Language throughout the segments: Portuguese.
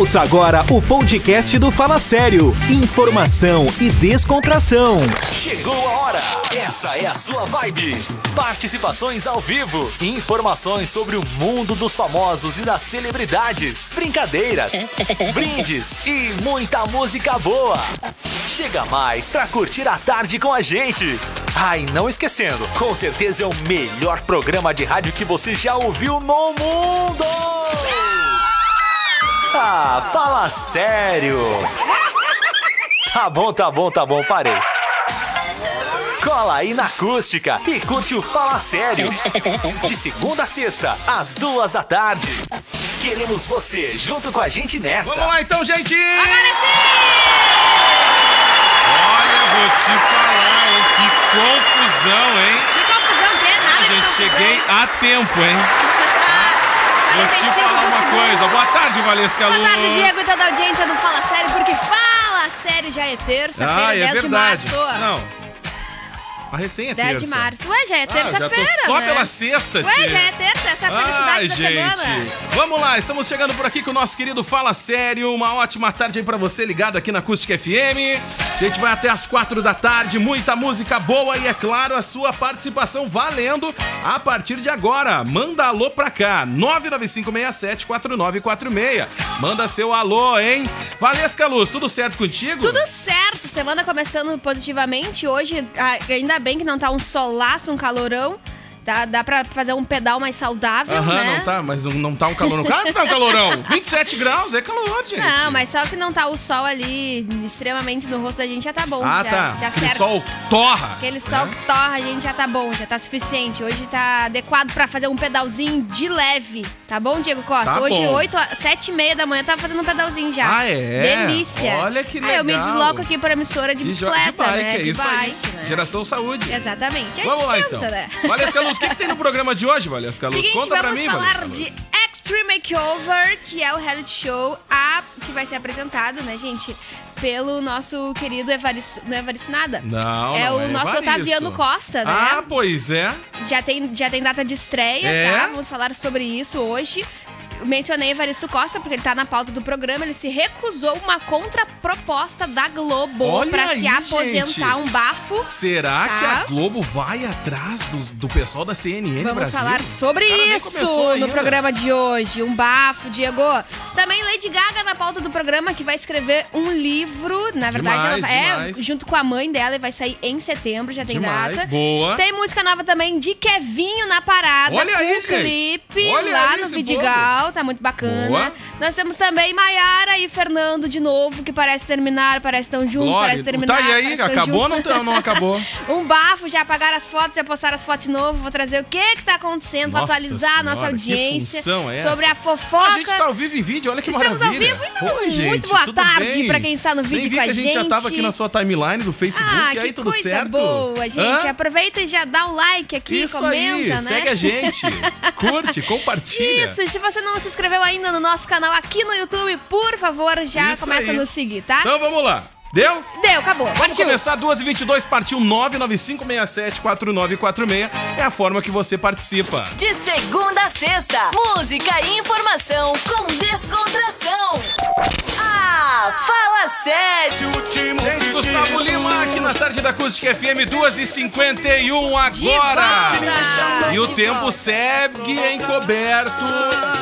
Ouça agora o podcast do Fala Sério. Informação e descontração. Chegou a hora! Essa é a sua vibe. Participações ao vivo, informações sobre o mundo dos famosos e das celebridades, brincadeiras, brindes e muita música boa. Chega mais pra curtir a tarde com a gente. Ai, não esquecendo, com certeza é o melhor programa de rádio que você já ouviu no mundo. Ah, fala sério. Tá bom, tá bom, tá bom, parei. Cola aí na acústica e curte o Fala Sério. De segunda a sexta, às duas da tarde. Queremos você junto com a gente nessa. Vamos lá então, gente! Agora sim! Olha, vou te falar, hein? Que confusão, hein? Que confusão, que é nada de Gente, confusão. cheguei a tempo, hein? Vou te 45 falar uma segundo. coisa. Boa tarde, Valesca Boa Luz. tarde, Diego e toda a audiência do Fala Sério, porque Fala Sério já é terça-feira, Ah, é 10 de verdade. março. Não. A recém é 10 terça. de março. Ué, já é Ah, terça-feira, tô só né? pela sexta, Ué, tia. já é terça, essa é a felicidade Ai, da gente. semana. Vamos lá, estamos chegando por aqui com o nosso querido Fala Sério. Uma ótima tarde aí pra você ligado aqui na Acústica FM. A gente vai até as quatro da tarde, muita música boa e, é claro, a sua participação valendo a partir de agora. Manda alô pra cá, 995674946. Manda seu alô, hein? Valesca Luz, tudo certo contigo? Tudo certo, semana começando positivamente. Hoje, ainda bem que não tá um solaço, um calorão. Tá, dá pra fazer um pedal mais saudável, Aham, né? não tá, mas não, não tá um calorão. Claro que tá um calorão. 27 graus, é calor, gente. Não, mas só que não tá o sol ali extremamente no rosto da gente já tá bom. Ah, já, tá. Já Aquele sol torra. Aquele sol né? que torra, a gente já tá bom, já tá suficiente. Hoje tá adequado pra fazer um pedalzinho de leve. Tá bom, Diego Costa? Tá Hoje, bom. 8, a- 7 e meia da manhã, tava fazendo um pedalzinho já. Ah, é? Delícia. Olha que Aí eu me legal. desloco aqui pra emissora de bicicleta, de bike, né? é de isso bike, né? Geração saúde. Exatamente. A Vamos gente lá tenta, então. né? Valesca Luz, que, que tem no programa de hoje, Valesca Luz? Seguinte, Conta pra vamos mim, de. Extreme Makeover, que é o reality show a, que vai ser apresentado, né, gente? Pelo nosso querido Evaristo, não é Evaristo nada? Não, é não o é nosso Evaristo. Otaviano Costa, né? Ah, pois é. Já tem, já tem data de estreia, É? tá? Vamos falar sobre isso hoje. Mencionei Evaristo Costa porque ele tá na pauta do programa. Ele se recusou uma contraproposta da Globo aí, se aposentar gente. um bafo. Será Tá. que a Globo vai atrás do, do pessoal da CNN Vamos Brasil? falar sobre isso no ainda. programa de hoje. Um bafo, Diego. Também Lady Gaga na pauta do programa, que vai escrever um livro. Na verdade, Demais, ela é demais. junto com a mãe dela e vai sair em setembro, já tem Demais, data. boa. Tem música nova também de Kevinho na parada. Olha com aí, clipe Olha lá aí no esse Tá muito bacana. Boa. Nós temos também Maiara e Fernando de novo, que parece terminar, parece tão junto, Glória. parece terminar. Tá, e aí? Acabou ou não, não acabou? Um bafo, já apagaram as fotos, já postaram as fotos de novo. Vou trazer o que que tá acontecendo Nossa atualizar a nossa Senhora, audiência é sobre a fofoca. A gente tá ao vivo em vídeo, olha que Estamos maravilha. ao vivo, então, Oi, muito gente, boa tudo tarde bem? pra quem está no vídeo com a que a gente já tava gente. aqui na sua timeline do Facebook, Ah, e aí tudo coisa certo? boa, gente. Hã? Aproveita e já dá um like aqui, Isso comenta, aí, né? segue a gente, curte, compartilha. Isso, se você não se inscreveu ainda no nosso canal aqui no YouTube, por favor, já Isso começa aí. a nos seguir, tá? Então vamos lá. Deu? Deu, acabou. Vamos Partiu. começar, 2h22, partiu 995674946. É a forma que você participa. De segunda a sexta, música e informação com descontração. Ah, fala sério. Gente, Gustavo Lima, aqui na tarde da Acústica FM, 2h51 De agora. E o De tempo volta. segue encoberto.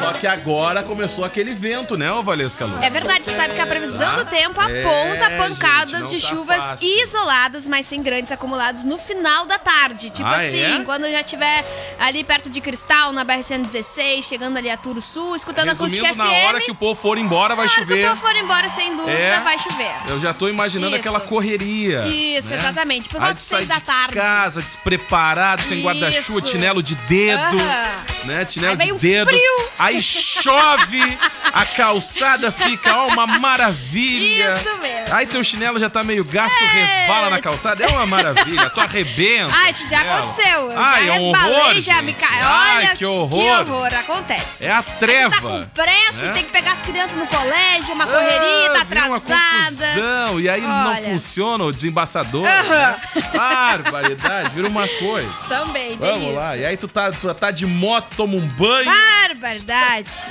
Só que agora começou aquele vento, né, ô Valesca Luz? É verdade, sabe que a previsão do tempo É, aponta pancadas gente, de tá chuvas fácil. isoladas, mas sem grandes acumulados no final da tarde. Tipo Ah, assim, é? quando já estiver ali perto de Cristal, na BR-116, chegando ali a Turo Sul, escutando a Resumindo, Acústica na FM. hora que o povo for embora, vai na hora chover. que o povo for embora, sem dúvida, É. vai chover. Eu já tô imaginando Isso. aquela correria. Isso, né? exatamente. Por volta de seis da de tarde. casa, despreparado, sem guarda-chuva, chinelo de dedo, Aham. né? Chinelo de um dedos. frio. Aí chove, a calçada fica, ó, uma maravilha. Isso mesmo. Aí teu chinelo já tá meio gasto, resbala na calçada. É uma maravilha, tu arrebenta. Ah, isso já chinelo. aconteceu. Eu Ai, já é um horror, já me caiu. Ai, Olha que horror. Que horror, acontece. É a Aí treva. tá com pressa, né? tem que pegar as crianças no colégio, uma correria, tá Ah, uma atrasada. confusão, e aí não Olha. funciona o desembaçador. Né? Barbaridade, vira uma coisa. Também, Vamos isso. lá, e aí tu tá, tu tá de moto toma um banho. Barbaridade.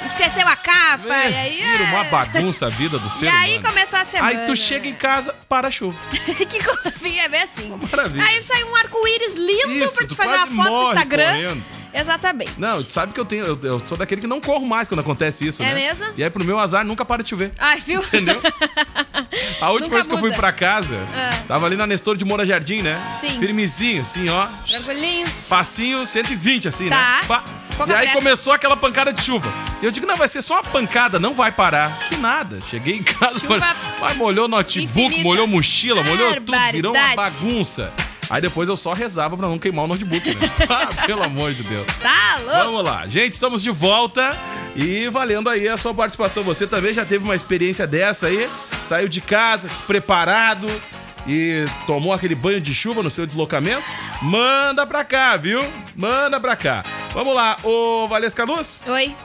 Esqueceu a capa, e aí... Vira uma é. bagunça a vida do ser E aí humano. começou a semana. Aí tu chega em casa, para a chuva. que confia, é bem assim. Maravilha. Aí sai um arco-íris lindo Isso, pra te fazer uma foto no Instagram. correndo. Exatamente. Não, tu sabe que eu tenho. Eu, eu sou daquele que não corro mais quando acontece isso, É né? mesmo? E aí, pro meu azar, nunca para de chover. Ai, viu? Entendeu? A última Nunca vez que eu fui muda. pra casa, Ah. tava ali na Nestor de Moura Jardim, né? Sim. Firmezinho, assim, ó. Tranquilinho. Passinho 120, assim, Tá. né? Pá. Pouca E aí pressa. começou aquela pancada de chuva. E eu digo, não, vai ser só uma pancada, não vai parar. Que nada. Cheguei em casa, Chuva mas, mas molhou notebook, infinita. molhou mochila, molhou tudo, virou uma bagunça. Aí depois eu só rezava pra não queimar o notebook, né? ah, pelo amor de Deus. Tá louco. Vamos lá, gente, estamos de volta e valendo aí a sua participação. Você também já teve uma experiência dessa aí? Saiu de casa, preparado e tomou aquele banho de chuva no seu deslocamento? Manda pra cá, viu? Manda pra cá. Vamos lá, ô Valesca Luz, Oi.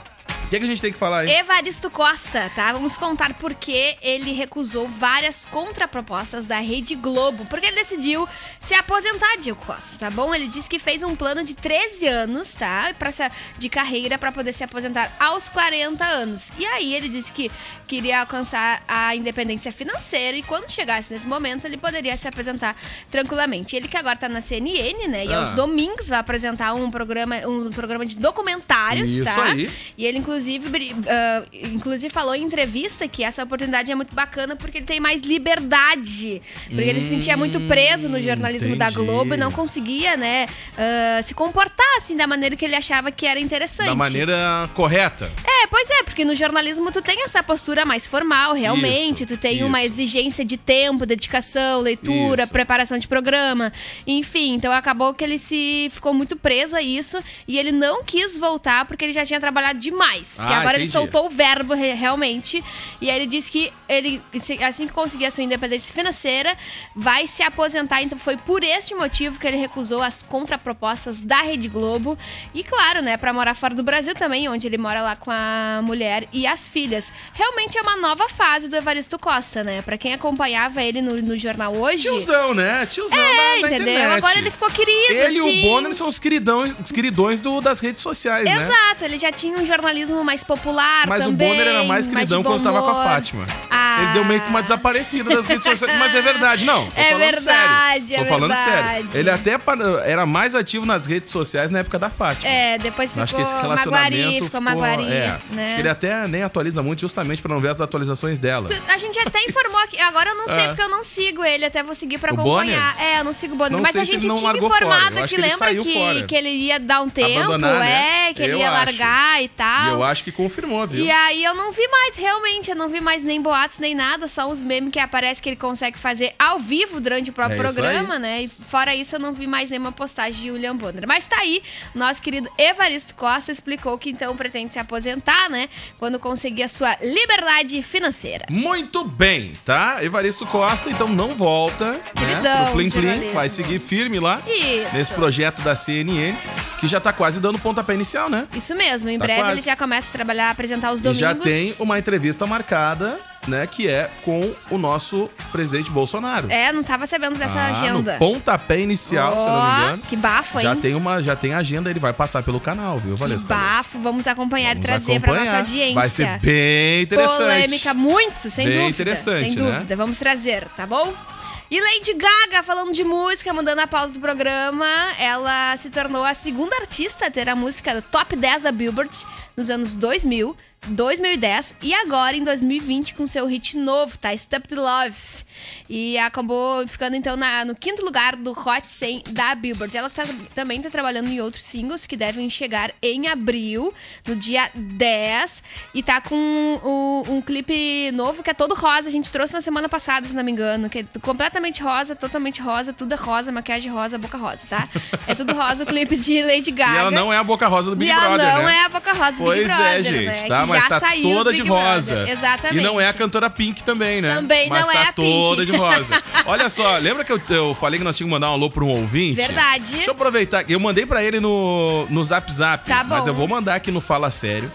O que, que a gente tem que falar aí? Evaristo Costa, tá? Vamos contar por que ele recusou várias contrapropostas da Rede Globo. Porque ele decidiu se aposentar, Diego Costa, tá bom? Ele disse que fez um plano de 13 anos, tá? Pra, se- de carreira para poder se aposentar aos 40 anos. E aí ele disse que queria alcançar a independência financeira e quando chegasse nesse momento ele poderia se aposentar tranquilamente. Ele que agora tá na CNN, né? E Ah. aos domingos vai apresentar um programa, um programa de documentários, Isso tá? aí. E ele, inclusive, bri- ah, inclusive, falou em entrevista que essa oportunidade é muito bacana porque ele tem mais liberdade. Porque ele se sentia muito preso no jornalismo da Hum, entendi. Globo e não conseguia, né, ah, se comportar assim da maneira que ele achava que era interessante. Da maneira correta. É, pois é, porque no jornalismo tu tem essa postura mais formal, realmente. Isso, tu tem isso. uma exigência de tempo, dedicação, leitura, Isso. preparação de programa. Enfim, então acabou que ele se ficou muito preso a isso e ele não quis voltar porque ele já tinha trabalhado demais. Que Ah, agora ele entendi. soltou o verbo re- realmente. E aí ele disse que ele, assim que conseguir a sua independência financeira, vai se aposentar. Então foi por este motivo que ele recusou as contrapropostas da Rede Globo. E claro, né, pra morar fora do Brasil também, onde ele mora lá com a mulher e as filhas. Realmente é uma nova fase do Evaristo Costa, né? Pra quem acompanhava ele no, no jornal hoje. Tiozão, né? Tiozão É, da, da entendeu? internet. Agora ele ficou querido, Ele e assim. o Bonner são os queridões, os queridões do, das redes sociais, né? Exato, ele já tinha um jornalismo mais popular Mas também. o Bonner era mais queridão bom quando tava com a. Fátima. Ah. Ele deu meio que uma desaparecida das redes sociais. Mas é verdade, não. É verdade, sério. é Tô falando verdade. sério. Ele até era mais ativo nas redes sociais na época da Fátima. É, depois ficou Acho que esse maguari, relacionamento ficou maguari, é, né? Ele até nem atualiza muito justamente pra não ver as atualizações dela. A gente até informou aqui, agora eu não sei Ah. porque eu não sigo ele, até vou seguir pra O acompanhar. É, eu não sigo o Bonner, Não mas a gente tinha informado que que lembra que, que ele ia dar um tempo, Abandonar, né? é, que ele Eu ia acho. largar e tal. E eu acho que confirmou, viu? E aí eu não vi mais, realmente, eu não vi mais nem boatos, nem nada, só os memes que aparece que ele consegue fazer ao vivo durante o próprio É programa, né? E fora isso, eu não vi mais nenhuma postagem de William Bonner. Mas tá aí, nosso querido Evaristo Costa explicou que então pretende se aposentar, né? Quando conseguir a sua liberdade financeira. Muito bem, tá? Evaristo Costa, então não volta né, Queridão pro Plim Plim. Vai seguir firme lá Isso. nesse projeto da CNN, que já tá quase dando pontapé inicial, né? Isso mesmo, em Tá breve quase. ele já começa a trabalhar, apresentar os E domingos. já tem uma entrevista marcada, né? Que é com o nosso presidente Bolsonaro. É, não tava sabendo dessa Ah, agenda. No pontapé inicial, se eu não me engano. Que bafo, hein? Já tem uma, já tem agenda, ele vai passar pelo canal, viu, Que Valesca? bafo, vamos acompanhar Vamos e trazer pra acompanhar. nossa audiência. Vai ser bem interessante. Polêmica muito, sem Bem dúvida. interessante, sem né? dúvida. Vamos trazer, tá bom? E Lady Gaga, falando de música, mandando a pausa do programa, ela se tornou a segunda artista a ter a música do top 10 da Billboard nos anos 2000, 2010 e agora em 2020 com seu hit novo, tá? Stupid Love. E acabou ficando então na- no quinto lugar do Hot 100 da Billboard. Ela tá- também tá trabalhando em outros singles que devem chegar em abril, no dia 10. E tá com um, um clipe novo que é todo rosa. A gente trouxe na semana passada, se não me engano. Que é completamente rosa, totalmente rosa, tudo é rosa, maquiagem rosa, boca rosa, tá? É tudo rosa o clipe de Lady Gaga. E ela não é a boca rosa do Big E ela Brother, não né? é a boca rosa do Pois Big Brother, é, gente, né? tá? Mas tá saiu toda de rosa. Brother. Exatamente. E não é a cantora Pink também, né? Também Mas não tá é a Pink. toda de rosa. Olha só, lembra que eu, eu falei que nós tínhamos que mandar um alô pra um ouvinte? Verdade. Deixa eu aproveitar. Eu mandei pra ele no, no Zap Zap. Tá bom. Mas eu vou mandar aqui no Fala Sério.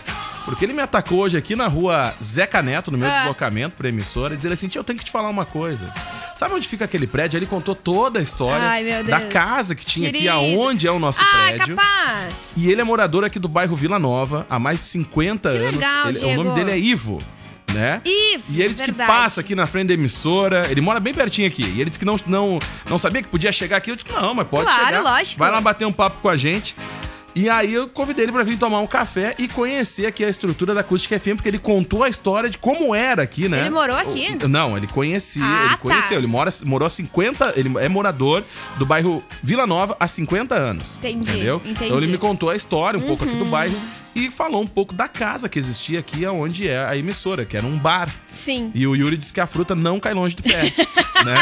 Porque ele me atacou hoje aqui na rua Zeca Neto, no meu Ah. deslocamento pra emissora, e dizer assim: "Tio, eu tenho que te falar uma coisa. Sabe onde fica aquele prédio? Ele contou toda a história Ai, da casa que tinha Querido. aqui, aonde é o nosso Ah, prédio. capaz. E ele é morador aqui do bairro Vila Nova há mais de 50 Que anos. legal, Ele- o nome dele é Ivo, né? Ivo, E ele disse que passa aqui na frente da emissora. Ele mora bem pertinho aqui. E ele disse que não, não, não sabia que podia chegar aqui. Eu disse, não, mas pode Claro, chegar. lógico. Vai lá bater um papo com a gente. E aí eu convidei ele pra vir tomar um café e conhecer aqui a estrutura da Acústica FM, porque ele contou a história de como era aqui, né? Ele morou aqui? Não, ele conhecia, Ah, ele tá. conheceu. Ele mora, morou há 50, ele é morador do bairro Vila Nova há 50 anos. Entendi, Entendeu? entendi. Então ele me contou a história um pouco aqui do Uhum. bairro e falou um pouco da casa que existia aqui onde é a emissora, que era um bar. Sim. E o Yuri disse que a fruta não cai longe do pé, né?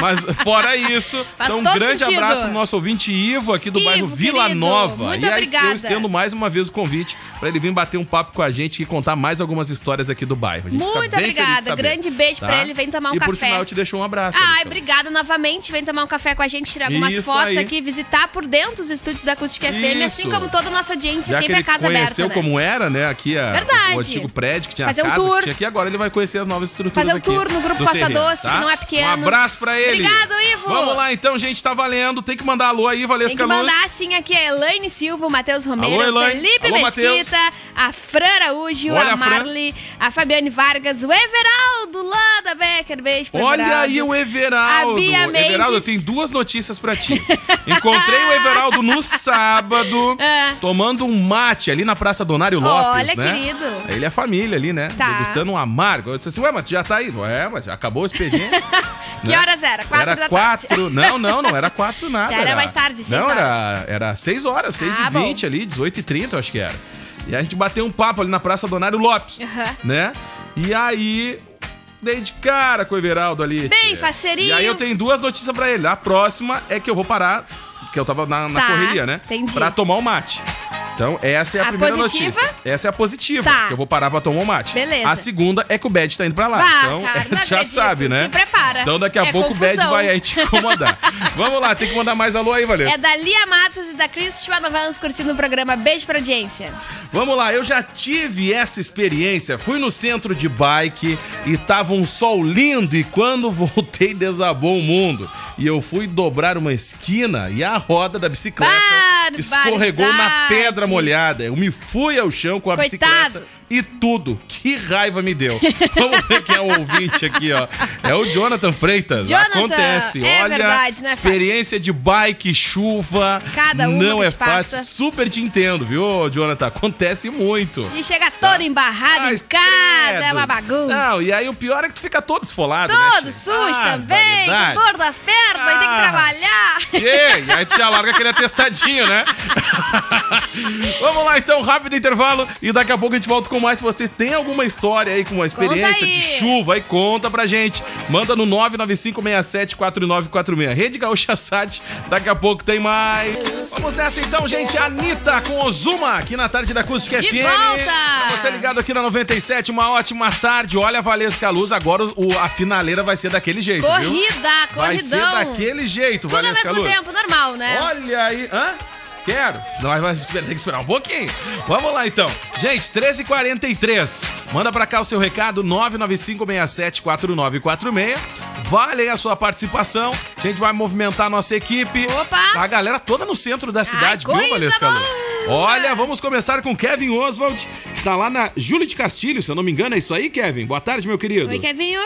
Mas fora isso, Faz então um grande sentido. abraço pro nosso ouvinte Ivo aqui do Ivo, bairro Vila querido, Nova. muito e aí obrigada. eu estendo mais uma vez o convite pra ele vir bater um papo com a gente e contar mais algumas histórias aqui do bairro. Muito obrigada. Grande beijo tá? pra ele. Vem tomar um e café. por sinal eu te deixo um abraço. Ai, Alexandre. obrigada novamente. Vem tomar um café com a gente, tirar algumas Isso fotos aí. aqui, visitar por dentro os estúdios da Acústica FM, assim Isso. como toda a nossa audiência, Já sempre a casa conheceu aberta. né? como era, né? Aqui a, Verdade. o antigo prédio que tinha Fazer a um casa tour. que tinha aqui. Agora ele vai conhecer as novas estruturas Fazer um aqui tour no Grupo Passa Doce, tá? que não é pequeno. Um abraço pra ele. Obrigado, Ivo. Vamos lá então, gente. Tá valendo. Tem que mandar alô aí, Tem Valesca que Luz. mandar sim aqui a Elaine Silva, o Matheus Romero, Alô, Elaine. Felipe Alô, Mesquita, Matheus. a Fran Araújo, Olha a a. Marli, a Fabiane Vargas, o Everaldo lá da Becker. Beijo pro Olha Everaldo. aí o Everaldo. A Bia Mendes. Everaldo, eu tenho duas notícias pra ti. Encontrei o Everaldo no sábado, É. tomando um mate ali na Praça Donário Lopes, Olha, né? querido. Ele é família ali, né? Tá. Degustando um amargo. Eu disse assim, ué, mas tu já tá aí? Ué, mas já acabou o expediente. Que né? horas era? Quatro era da quatro. Não, não, não era quatro nada. Já era mais tarde, seis Não, horas. era, era seis horas, seis Ah, e vinte ali, 18 e 30 eu acho que era. E a gente bateu um papo ali na Praça Donário Lopes, né? E aí, dei de cara com o Everaldo ali. Bem, faceirinho. E aí eu tenho duas notícias pra ele. A próxima é que eu vou parar, que eu tava na, na Tá, correria, né? entendi. Pra tomar o mate. Então, essa é a, A primeira positiva? notícia. Essa é a positiva, Tá. que eu vou parar pra tomar o mate. Beleza. A segunda é que o Bad tá indo pra lá. Ah, então, cara, já acredito. sabe, né? Se prepara. Então, daqui a É pouco o Bad confusão. vai aí te incomodar. Vamos lá, tem que mandar mais alô aí, Valeu. É da Lia Matos e da Cris Vans curtindo o programa. Beijo pra audiência. Vamos lá, eu já tive essa experiência. Fui no centro de bike e tava um sol lindo e quando voltei desabou o mundo. E eu fui dobrar uma esquina e a roda da bicicleta escorregou na pedra molhada. Eu me fui ao chão com a Coitado. bicicleta e tudo. Que raiva me deu. Vamos ver quem é o ouvinte aqui, ó. É o Jonathan Freitas. Jonathan, Acontece. é Olha, verdade, não é fácil. experiência de bike, chuva. Cada uma não é fácil. passa. Super te entendo, viu, Jonathan? Acontece muito. E chega todo embarrado Ai, em casa, é credo. uma bagunça. Não, e aí o pior é que tu fica todo esfolado, né? Todo tia? sujo Ah, também, com dor das pernas, aí tem que Ah. trabalhar. E aí tu já larga aquele atestadinho, né? Vamos lá então, rápido intervalo e daqui a pouco a gente volta com mais. Se você tem alguma história aí com uma experiência de chuva, aí conta pra gente. Manda no 995674946. Rede Gaúcha Sat, daqui a pouco tem mais. Vamos nessa então, gente. Anitta com Ozuma aqui na tarde da Acústica De FM. volta! Pra você ligado aqui na 97, uma ótima tarde. Olha a Valesca Luz, agora o- a finaleira vai ser daquele jeito, viu? Corrida, Vai ser corridão. daquele jeito, Tudo ao Valesca mesmo Luz. tempo, normal, né? Olha aí. Hã? Quero. Nós vamos esperar, tem que esperar um pouquinho. Vamos lá então. Gente, 13h43. Manda pra cá o seu recado, 995674946. Vale aí a sua participação. A gente vai movimentar a nossa equipe. Opa! A galera toda no centro da cidade, viu, coisa Valesca Luz? Olha, vamos começar com Kevin Oswald, que tá lá na Júlia de Castilho, se eu não me engano. É isso aí, Kevin? Boa tarde, meu querido. Oi, Kevinho.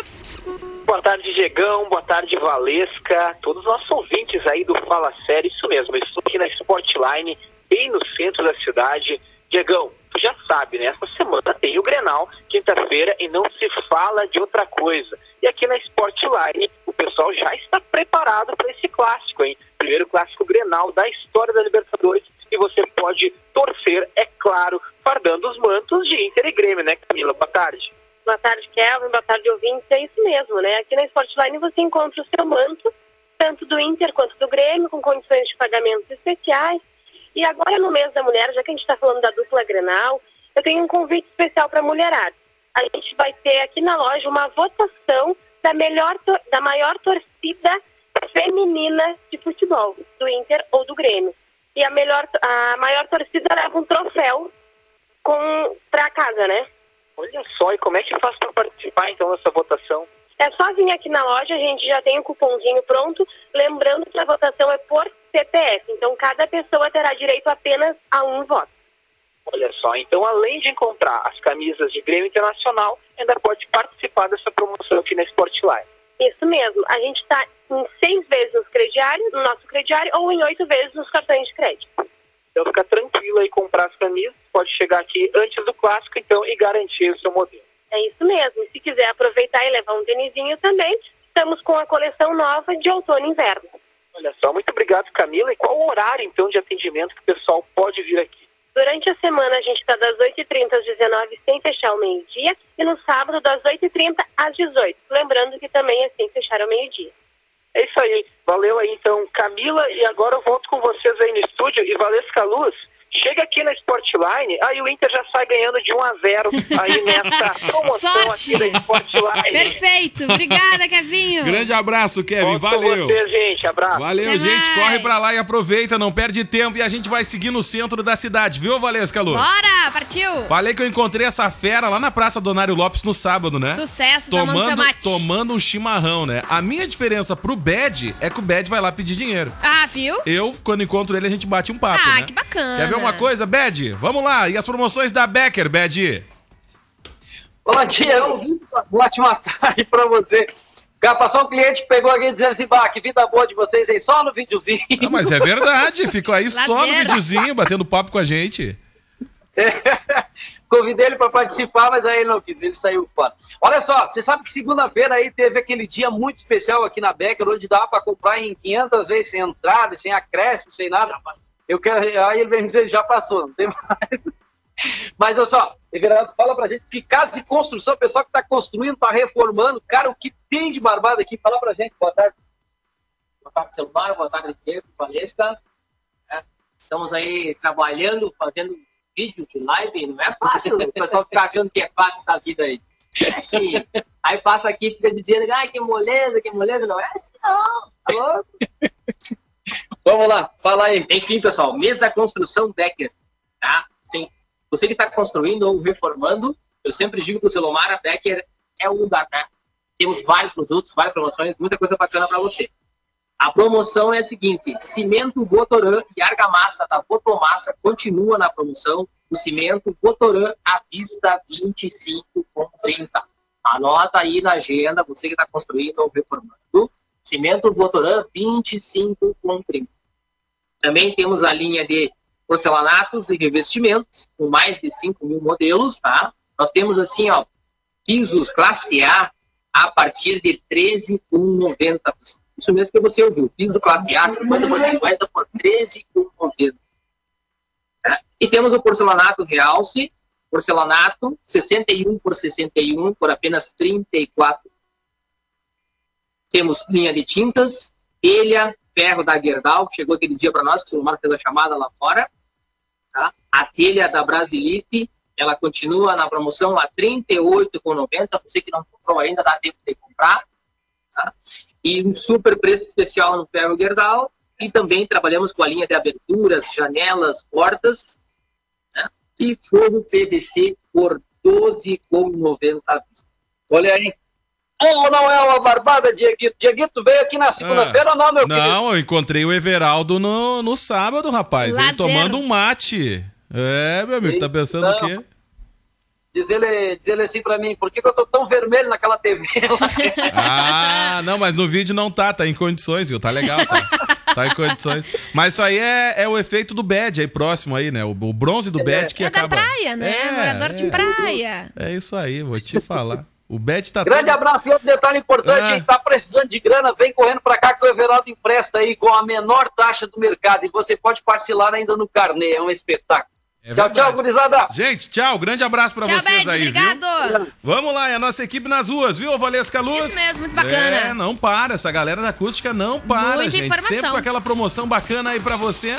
Boa tarde, Diegão. Boa tarde, Valesca. Todos os nossos ouvintes aí do Fala Sério. Isso mesmo, eu estou aqui na Sportline, bem no centro da cidade. Diegão, tu já sabe, né? Essa semana tem o Grenal, quinta-feira, e não se fala de outra coisa. E aqui na Sportline, o pessoal já está preparado para esse clássico, hein? Primeiro clássico Grenal da história da Libertadores. E você pode torcer, é claro, fardando os mantos de Inter e Grêmio, né, Camila? Boa tarde. Boa tarde, Kelvin. Boa tarde, ouvintes. É isso mesmo, né? Aqui na Sportline você encontra o seu manto, tanto do Inter quanto do Grêmio, com condições de pagamentos especiais. E agora, no mês da mulher, já que a gente está falando da dupla Grenal, eu tenho um convite especial para a mulherada. A gente vai ter aqui na loja uma votação da, melhor, da maior torcida feminina de futebol, do Inter ou do Grêmio. E a, melhor, a maior torcida leva um troféu para casa, né? Olha só, e como é que faz para participar então dessa votação? É só vir aqui na loja, a gente já tem o cupomzinho pronto. Lembrando que a votação é por CPF, então cada pessoa terá direito apenas a um voto. Olha só, então além de encontrar as camisas de Grêmio Internacional, ainda pode participar dessa promoção aqui na Sportline. Isso mesmo, a gente está em seis vezes nos crediários, no nosso crediário, ou em oito vezes nos cartões de crédito. Então fica tranquilo aí comprar as camisas, pode chegar aqui antes do clássico então e garantir o seu modelo. É isso mesmo. Se quiser aproveitar e levar um tênisinho também, estamos com a coleção nova de outono e inverno. Olha só, muito obrigado Camila. E qual o horário então de atendimento que o pessoal pode vir aqui? Durante a semana a gente está das 8h30 às 19 sem fechar o meio-dia e no sábado das 8h30 às 18 Lembrando que também é sem fechar o meio-dia. É isso aí. Valeu aí então, Camila. E agora eu volto com vocês aí no estúdio. E Valesca Luz, chega aqui na Sportline, aí o Inter já sai ganhando de 1 a 0 aí nessa promoção Sorte. aqui da Sportline. Perfeito. Obrigada, Kevinho. Grande abraço, Kevin. Com Valeu. vocês, gente. Abraço. Valeu, Até gente. mais. Corre pra lá e aproveita, não perde tempo. E a gente vai seguir no centro da cidade, viu, Valesca Lu? Bora, partiu. Falei que eu encontrei essa fera lá na Praça Donário Lopes no sábado, né? Sucesso, tomando seu tomando, mate. tomando um chimarrão, né? A minha diferença pro Bad é que o Bad vai lá pedir dinheiro. Ah, viu? Eu, quando encontro ele, a gente bate um papo, Ah, né? que bacana. Quer ver uma coisa, Bad? Vamos lá. E as promoções da Becker, Bad? Olá, Diego. Uma ótima tarde pra você. Cara, passou um cliente, pegou aqui dizendo assim, bah, que vida boa de vocês aí, só no videozinho. Ah, mas é verdade. Ficou aí só no videozinho, batendo papo com a gente. Convidei ele para participar, mas aí ele não quis, ele saiu fora. Olha só, você sabe que segunda-feira aí teve aquele dia muito especial aqui na Becker, onde dava para comprar em 500 vezes sem entrada, sem acréscimo, sem nada. Eu quero, aí ele vem dizer, já passou, não tem mais. Mas olha só, Everardo, fala pra gente que casa de construção, pessoal que tá construindo, tá reformando, cara, o que tem de barbada aqui? Fala pra gente, boa tarde. Boa tarde, Celmar. Boa tarde, Diego, Valesca. É, estamos aí trabalhando, fazendo vídeos de live. Não é fácil o pessoal ficar achando que é fácil da vida aí. É assim. Aí passa aqui e fica dizendo, ai, que moleza, que moleza. Não é assim, não. Tá louco? Vamos lá, fala aí. Enfim, pessoal, mês da construção Becker. Tá? Sim. Você que está construindo ou reformando, eu sempre digo para o Celomar, a Becker é o lugar, né? Temos vários produtos, várias promoções, muita coisa bacana para você. A promoção é a seguinte: cimento Votoran e argamassa da Votomassa continua na promoção. O cimento Votoran à vista 25,30. Anota aí na agenda, você que está construindo ou reformando. Cimento Votoran 25,30. Também temos a linha de porcelanatos e revestimentos, com mais de 5 mil modelos, tá? Nós temos assim, ó, pisos classe A a partir de 13,90. Isso mesmo que você ouviu, piso classe A, 50 por 50 por 13,90. Tá? E temos o porcelanato realce, porcelanato 61 por 61 por apenas 34. Temos linha de tintas, telha, ferro da Gerdau, que chegou aquele dia para nós, que o Silmar fez a chamada lá fora. Tá? A telha da Brasilite, ela continua na promoção a R$ 38,90. Você que não comprou ainda, dá tempo de comprar. Tá? E um super preço especial no ferro Gerdau. E também trabalhamos com a linha de aberturas, janelas, portas. Né? E forro PVC por R$ 12,90 à vista. Olha aí. Ou não é uma barbada, Dieguito? Dieguito veio aqui na segunda-feira ou não, meu querido? Não, eu encontrei o Everaldo no, no sábado, rapaz. Ele tomando um mate. É, meu amigo, tá pensando o quê? Diz ele, diz ele assim pra mim, por que, que eu tô tão vermelho naquela TV? Ah, não, mas no vídeo não tá, tá em condições, viu? Tá legal, tá. Tá em condições. Mas isso aí é, é o efeito do bad aí próximo aí, né? O, o bronze do bad que É da acaba. praia, né? É, Morador de é. praia. É isso aí, vou te falar. O bad tá Grande todo- abraço e outro detalhe importante, Ah. tá precisando de grana, vem correndo pra cá que o Everaldo empresta aí com a menor taxa do mercado e você pode parcelar ainda no carnê, é um espetáculo. É tchau, tchau, gurizada. Gente, tchau. Grande abraço pra Tchau, vocês Bad, aí, viu? obrigado. Vamos lá, é a nossa equipe nas ruas, viu, Valesca Luz? Isso mesmo, muito bacana. É, não para, essa galera da acústica não para, Muita gente. informação. Sempre com aquela promoção bacana aí pra você.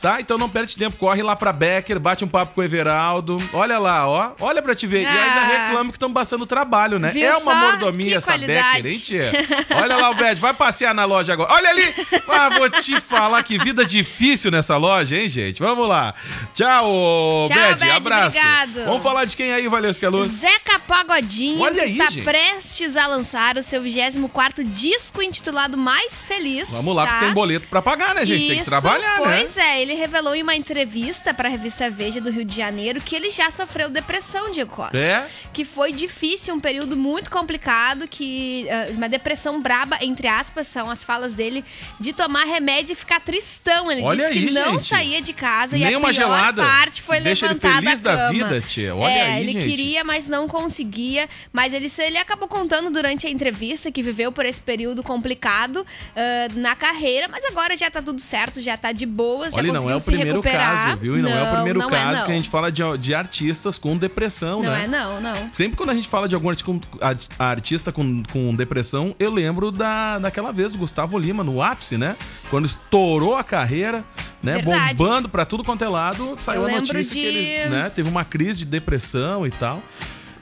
Tá? Então não perde tempo, corre lá pra Becker, bate um papo com o Everaldo. Olha lá, ó. Olha pra te ver. E ainda Ah. reclama que estão passando trabalho, né? Viu é uma só? mordomia Que essa qualidade. Becker, hein, tia? Olha lá o Bed, vai passear na loja agora. Olha ali! Ah, vou te falar que vida difícil nessa loja, hein, gente? Vamos lá. Tchau, Tchau, Bed. Bed, Abraço. obrigado. Vamos falar de quem aí, Valesca Luz? Zeca Pagodinho Olha aí, está gente. prestes a lançar o seu 24º disco intitulado Mais Feliz. Vamos lá, tá? porque tem boleto pra pagar, né, gente? Tem que Isso, trabalhar, né? Pois é, ele revelou em uma entrevista para a revista Veja do Rio de Janeiro que ele já sofreu depressão, Diego Costa. É? Que foi difícil, um período muito complicado, que ah, uma depressão braba, entre aspas, são as falas dele, de tomar remédio e ficar tristão. Ele Olha disse que aí, não gente. saía de casa e Nem a uma pior gelada parte foi deixa ele levantar feliz da cama. vida, tia. Olha é, aí, ele gente. queria, mas não conseguia. Mas ele, ele acabou contando durante a entrevista que viveu por esse período complicado ah, na carreira, mas agora já tá tudo certo, já tá de boas, já Olha, não é o primeiro caso, viu? E não, é o primeiro não é, caso não. que a gente fala de, de artistas com depressão, Não né? é não, não. Sempre quando a gente fala de algum arti- com- a- artista com, com depressão, eu lembro da, daquela vez do Gustavo Lima no ápice, né? Quando estourou a carreira, né? Verdade. Bombando pra tudo quanto é lado, saiu Eu a notícia que de- ele né, teve uma crise de depressão e tal.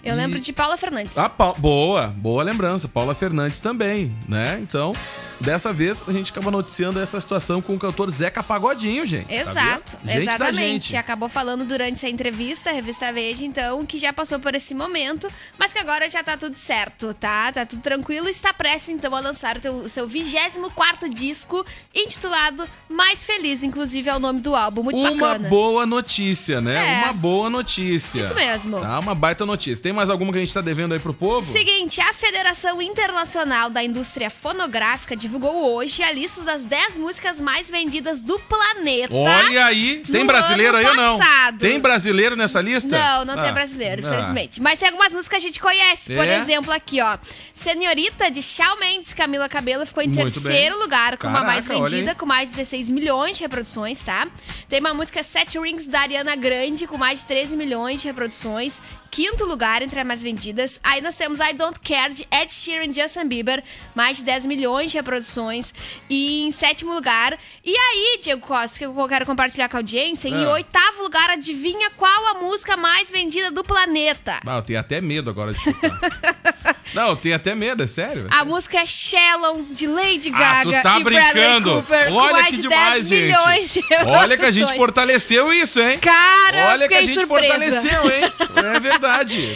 Eu lembro de Paula Fernandes. Ah, Pa- boa, boa lembrança. Paula Fernandes também, né? Então, dessa vez a gente acaba noticiando essa situação com o cantor Zeca Pagodinho, gente. Exato? Gente exatamente. gente. Acabou falando durante essa entrevista, a revista Veja, então, que já passou por esse momento, mas que agora já tá tudo certo, tá? Tá tudo tranquilo e está prestes, então, a lançar o teu- seu 24 disco, intitulado Mais Feliz, inclusive é o nome do álbum. Muito Uma bacana. boa notícia, né? É. Uma boa notícia. Isso mesmo. Tá, uma baita notícia. Tem mais alguma que a gente tá devendo aí pro povo? Seguinte, a Federação Internacional da Indústria Fonográfica divulgou hoje a lista das 10 músicas mais vendidas do planeta. Olha aí, tem brasileiro aí ou não? Tem brasileiro nessa lista? Não, não tem Ah, brasileiro, ah. infelizmente. Mas tem algumas músicas que a gente conhece. Por É? exemplo, aqui, ó. Senhorita, de Shawn Mendes, Camila Cabello, ficou em Muito terceiro bem. lugar, com uma mais Caraca, vendida, com mais de 16 milhões de reproduções, tá? Tem uma música Set Rings, da Ariana Grande, com mais de 13 milhões de reproduções. Quinto lugar entre as mais vendidas. Aí nós temos I Don't Care, de Ed Sheeran e Justin Bieber, mais de 10 milhões de reproduções. E em sétimo lugar. E aí, Diego Costa, que eu quero compartilhar com a audiência, em Ah. oitavo lugar, adivinha qual a música mais vendida do planeta? Ah, eu tenho até medo agora de chutar. não, eu tenho até medo, é sério. A música é Shallow, de Lady Ah, Gaga tu tá e brincando. Cooper, Olha que de demais, 10 milhões gente. de Olha que a gente fortaleceu isso, hein? Cara, Olha que a gente surpresa. fortaleceu, hein? É verdade.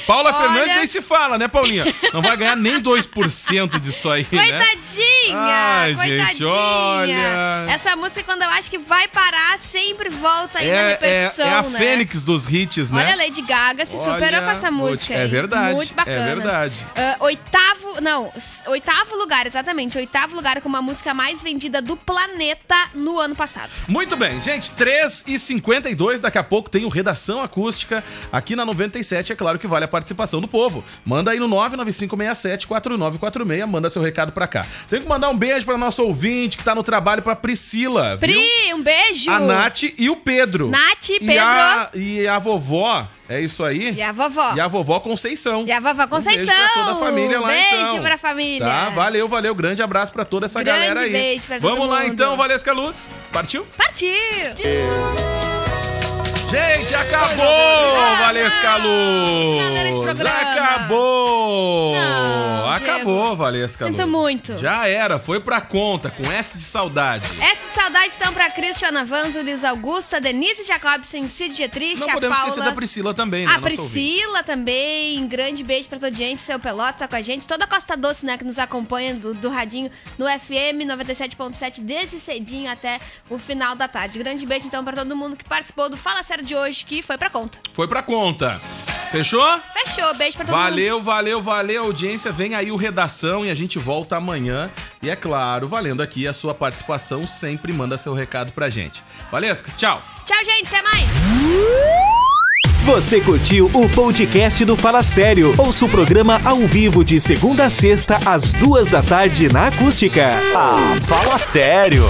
Paula Olha- Fernandes nem se fala, né, Paulinha? Não vai ganhar nem 2% disso aí, né? Coitadinha! Ai, coitadinha! gente, olha. Essa música, quando eu acho que vai parar, sempre volta aí na É, é, repercussão, é a né? fênix dos hits, né? Olha, a Lady Gaga se superou Olha, com essa música. é verdade, Muito bacana. é verdade. Ah, oitavo, não, oitavo lugar, exatamente. Oitavo lugar com uma música mais vendida do planeta no ano passado. Muito bem, gente, 3 e 52 daqui a pouco tem o Redação Acústica aqui na 97, é claro que vale a participação do povo. Manda aí no 995674946, manda seu recado pra cá. Tem que mandar um beijo pra nosso ouvinte que tá no trabalho, pra Priscila, viu? Pri, um beijo! A Nath e o Pedro. Nath, E Pedro. a, e a vovó, é isso aí? E a vovó. E a vovó Conceição. E a vovó Conceição. Um beijo pra toda a família lá, Beijo então. pra família. Tá, valeu, valeu. Grande abraço pra toda essa Grande galera aí. beijo pra todo Vamos lá mundo. então, Valesca Luz. Partiu? Partiu! Gente, acabou, Valesca não. Não. Acabou. Acabou, Diego. Valesca Sinto Luz. muito. Já era, foi pra conta, com S de saudade. Essa de saudade estão pra Cristian Avanzo, Liz Augusta, Denise Jacobsen, Cid Dietrich, Não podemos Paula... esquecer da Priscila também, né? A ouvinte. Priscila também, grande beijo pra tua audiência, seu Pelota tá com a gente. Toda a Costa Doce, né, que nos acompanha do, do Radinho no FM 97.7 desde cedinho até o final da tarde. Grande beijo então pra todo mundo que participou do Fala Sério de hoje, que foi pra conta. Foi pra conta. Fechou? Fechou, beijo pra todo mundo. Valeu, valeu, valeu, audiência. Vem aí o Redação e a gente volta amanhã. E é claro, valendo aqui a sua participação, sempre manda seu recado pra gente. Valesca, tchau. Tchau, gente, até mais. Você curtiu o podcast do Fala Sério? Ouça o programa ao vivo de segunda a sexta, às duas da tarde na Acústica. Ah, fala sério.